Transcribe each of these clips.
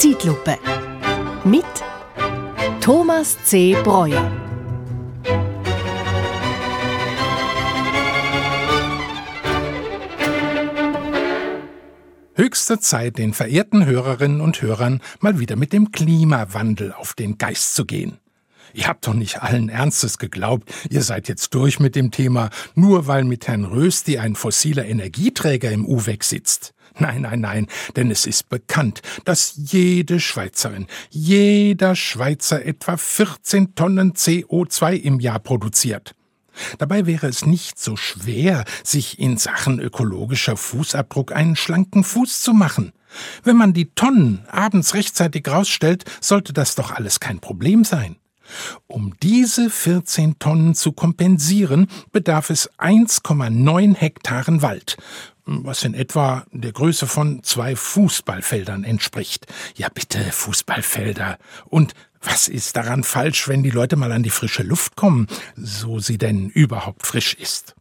Zeitlupe. Mit Thomas C. Breuer. Höchste Zeit, den verehrten Hörerinnen und Hörern mal wieder mit dem Klimawandel auf den Geist zu gehen. Ihr habt doch nicht allen Ernstes geglaubt, ihr seid jetzt durch mit dem Thema, nur weil mit Herrn Rösti ein fossiler Energieträger im UWEG sitzt. Nein, nein, nein, denn es ist bekannt, dass jede Schweizerin, jeder Schweizer etwa 14 Tonnen CO2 im Jahr produziert. Dabei wäre es nicht so schwer, sich in Sachen ökologischer Fußabdruck einen schlanken Fuß zu machen. Wenn man die Tonnen abends rechtzeitig rausstellt, sollte das doch alles kein Problem sein. Um diese 14 Tonnen zu kompensieren, bedarf es 1,9 Hektaren Wald, was in etwa der Größe von zwei Fußballfeldern entspricht. Ja bitte, Fußballfelder. Und was ist daran falsch, wenn die Leute mal an die frische Luft kommen, so sie denn überhaupt frisch ist?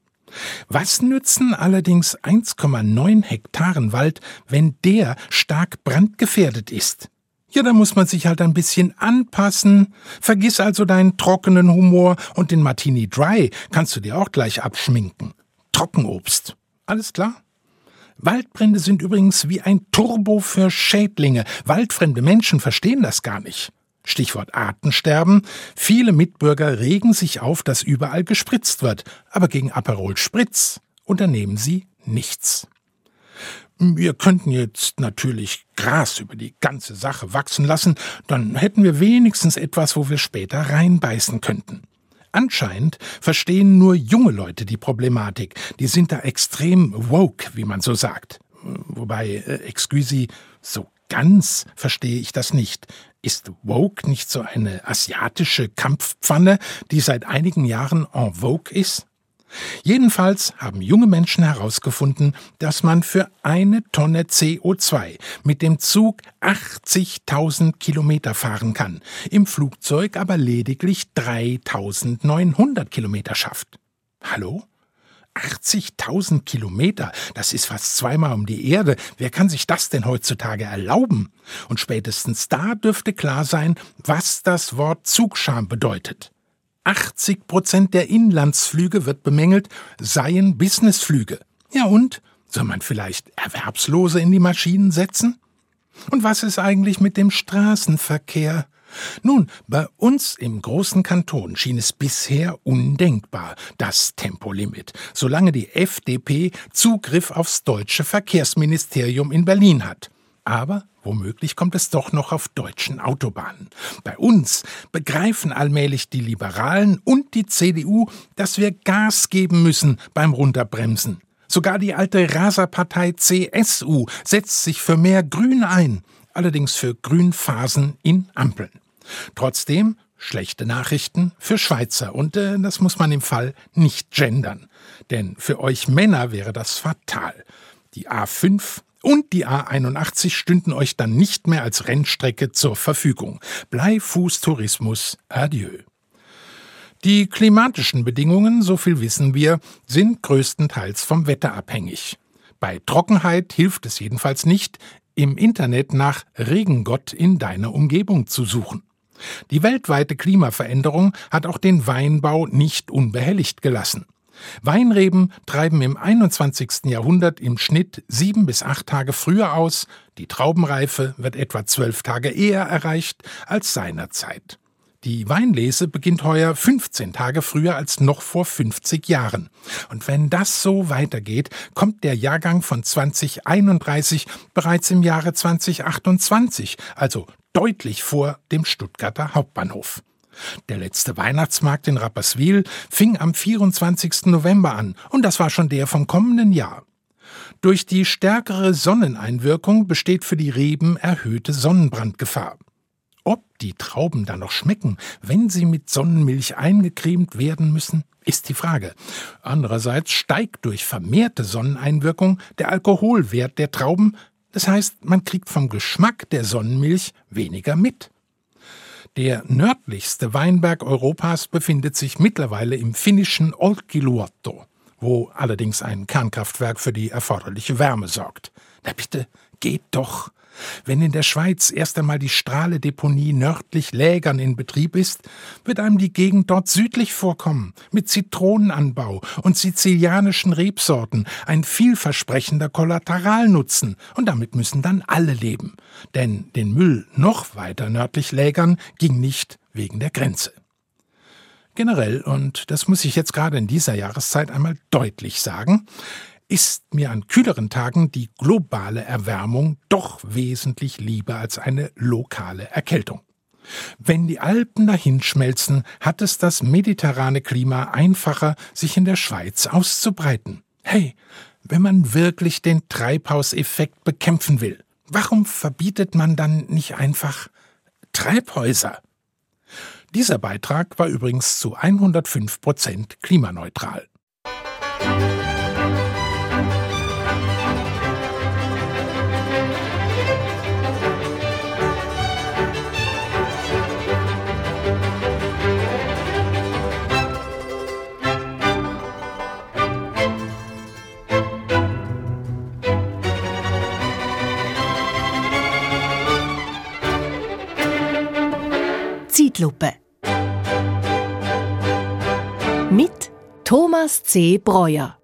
Was nützen allerdings 1,9 Hektaren Wald, wenn der stark brandgefährdet ist? Ja, da muss man sich halt ein bisschen anpassen. Vergiss also deinen trockenen Humor und den Martini Dry kannst du dir auch gleich abschminken. Trockenobst. Alles klar? Waldbrände sind übrigens wie ein Turbo für Schädlinge. Waldfremde Menschen verstehen das gar nicht. Stichwort Artensterben. Viele Mitbürger regen sich auf, dass überall gespritzt wird. Aber gegen Aperol Spritz unternehmen sie nichts. Wir könnten jetzt natürlich Gras über die ganze Sache wachsen lassen, dann hätten wir wenigstens etwas, wo wir später reinbeißen könnten. Anscheinend verstehen nur junge Leute die Problematik. Die sind da extrem woke, wie man so sagt. Wobei, äh, excuse, so ganz verstehe ich das nicht. Ist woke nicht so eine asiatische Kampfpfanne, die seit einigen Jahren en vogue ist? Jedenfalls haben junge Menschen herausgefunden, dass man für eine Tonne CO2 mit dem Zug 80.000 Kilometer fahren kann, im Flugzeug aber lediglich 3.900 Kilometer schafft. Hallo? 80.000 Kilometer, das ist fast zweimal um die Erde. Wer kann sich das denn heutzutage erlauben? Und spätestens da dürfte klar sein, was das Wort Zugscham bedeutet. 80 Prozent der Inlandsflüge wird bemängelt, seien Businessflüge. Ja und? Soll man vielleicht Erwerbslose in die Maschinen setzen? Und was ist eigentlich mit dem Straßenverkehr? Nun, bei uns im großen Kanton schien es bisher undenkbar, das Tempolimit, solange die FDP Zugriff aufs deutsche Verkehrsministerium in Berlin hat. Aber womöglich kommt es doch noch auf deutschen Autobahnen. Bei uns begreifen allmählich die Liberalen und die CDU, dass wir Gas geben müssen beim Runterbremsen. Sogar die alte Raserpartei CSU setzt sich für mehr Grün ein, allerdings für Grünphasen in Ampeln. Trotzdem schlechte Nachrichten für Schweizer und äh, das muss man im Fall nicht gendern, denn für euch Männer wäre das fatal. Die A5 und die A81 stünden euch dann nicht mehr als Rennstrecke zur Verfügung. Bleifußtourismus, adieu. Die klimatischen Bedingungen, so viel wissen wir, sind größtenteils vom Wetter abhängig. Bei Trockenheit hilft es jedenfalls nicht, im Internet nach Regengott in deiner Umgebung zu suchen. Die weltweite Klimaveränderung hat auch den Weinbau nicht unbehelligt gelassen. Weinreben treiben im 21. Jahrhundert im Schnitt sieben bis acht Tage früher aus, die Traubenreife wird etwa zwölf Tage eher erreicht als seinerzeit. Die Weinlese beginnt heuer 15 Tage früher als noch vor 50 Jahren. Und wenn das so weitergeht, kommt der Jahrgang von 2031 bereits im Jahre 2028, also deutlich vor dem Stuttgarter Hauptbahnhof. Der letzte Weihnachtsmarkt in Rapperswil fing am 24. November an, und das war schon der vom kommenden Jahr. Durch die stärkere Sonneneinwirkung besteht für die Reben erhöhte Sonnenbrandgefahr. Ob die Trauben dann noch schmecken, wenn sie mit Sonnenmilch eingecremt werden müssen, ist die Frage. Andererseits steigt durch vermehrte Sonneneinwirkung der Alkoholwert der Trauben, das heißt, man kriegt vom Geschmack der Sonnenmilch weniger mit. Der nördlichste Weinberg Europas befindet sich mittlerweile im finnischen Olkiluoto, wo allerdings ein Kernkraftwerk für die erforderliche Wärme sorgt. Na bitte, geht doch. Wenn in der Schweiz erst einmal die Strahledeponie nördlich Lägern in Betrieb ist, wird einem die Gegend dort südlich vorkommen, mit Zitronenanbau und sizilianischen Rebsorten, ein vielversprechender Kollateralnutzen, und damit müssen dann alle leben. Denn den Müll noch weiter nördlich Lägern ging nicht wegen der Grenze. Generell, und das muss ich jetzt gerade in dieser Jahreszeit einmal deutlich sagen, ist mir an kühleren Tagen die globale Erwärmung doch wesentlich lieber als eine lokale Erkältung. Wenn die Alpen dahinschmelzen, hat es das mediterrane Klima einfacher, sich in der Schweiz auszubreiten. Hey, wenn man wirklich den Treibhauseffekt bekämpfen will, warum verbietet man dann nicht einfach Treibhäuser? Dieser Beitrag war übrigens zu 105 Prozent klimaneutral. Zeitlupe. Mit Thomas C. Breuer